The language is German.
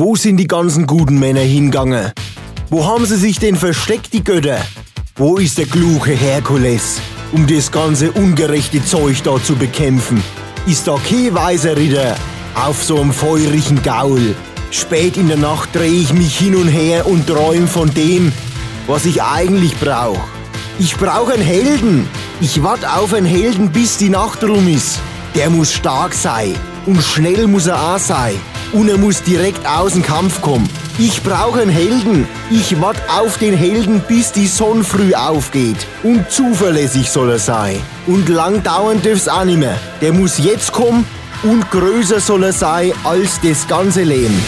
Wo sind die ganzen guten Männer hingegangen? Wo haben sie sich denn versteckt, die Götter? Wo ist der kluge Herkules, um das ganze ungerechte Zeug da zu bekämpfen? Ist da kein weiser Ritter auf so einem feurigen Gaul? Spät in der Nacht dreh ich mich hin und her und träum von dem, was ich eigentlich brauch. Ich brauch einen Helden. Ich wart auf einen Helden, bis die Nacht rum ist. Der muss stark sein und schnell muss er auch sein. Und er muss direkt aus dem Kampf kommen. Ich brauche einen Helden. Ich wart auf den Helden, bis die Sonne früh aufgeht. Und zuverlässig soll er sein. Und lang dauern dürf's auch nicht mehr. Der muss jetzt kommen und größer soll er sein als das ganze Leben.